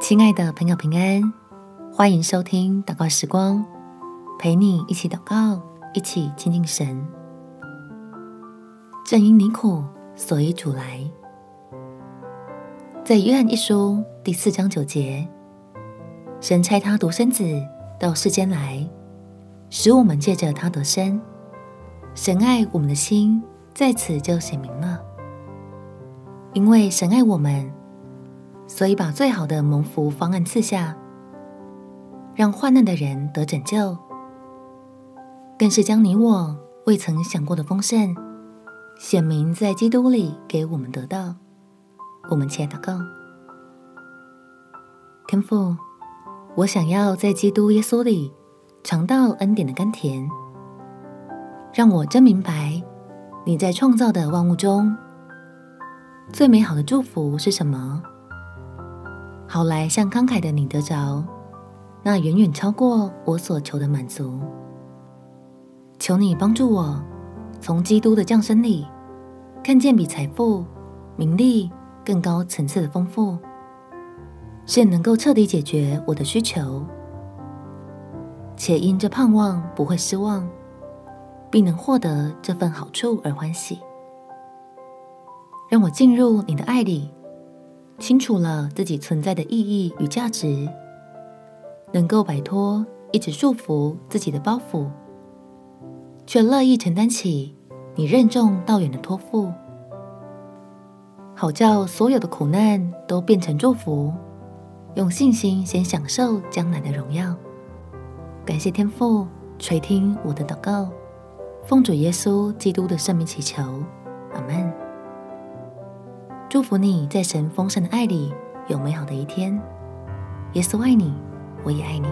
亲爱的朋友，平安，欢迎收听祷告时光，陪你一起祷告，一起亲近神。正因你苦，所以主来。在约翰一书第四章九节，神差他独生子到世间来，使我们借着他得生。神爱我们的心在此就显明了，因为神爱我们。所以，把最好的蒙福方案赐下，让患难的人得拯救，更是将你我未曾想过的丰盛显明在基督里给我们得到。我们且祷告：天父，我想要在基督耶稣里尝到恩典的甘甜，让我真明白你在创造的万物中最美好的祝福是什么。好来向慷慨的你得着，那远远超过我所求的满足。求你帮助我，从基督的降生里，看见比财富、名利更高层次的丰富，是能够彻底解决我的需求，且因这盼望不会失望，并能获得这份好处而欢喜。让我进入你的爱里。清楚了自己存在的意义与价值，能够摆脱一直束缚自己的包袱，却乐意承担起你任重道远的托付，好叫所有的苦难都变成祝福，用信心先享受将来的荣耀。感谢天父垂听我的祷告，奉主耶稣基督的圣名祈求，阿门。祝福你在神丰盛的爱里有美好的一天。耶稣爱你，我也爱你。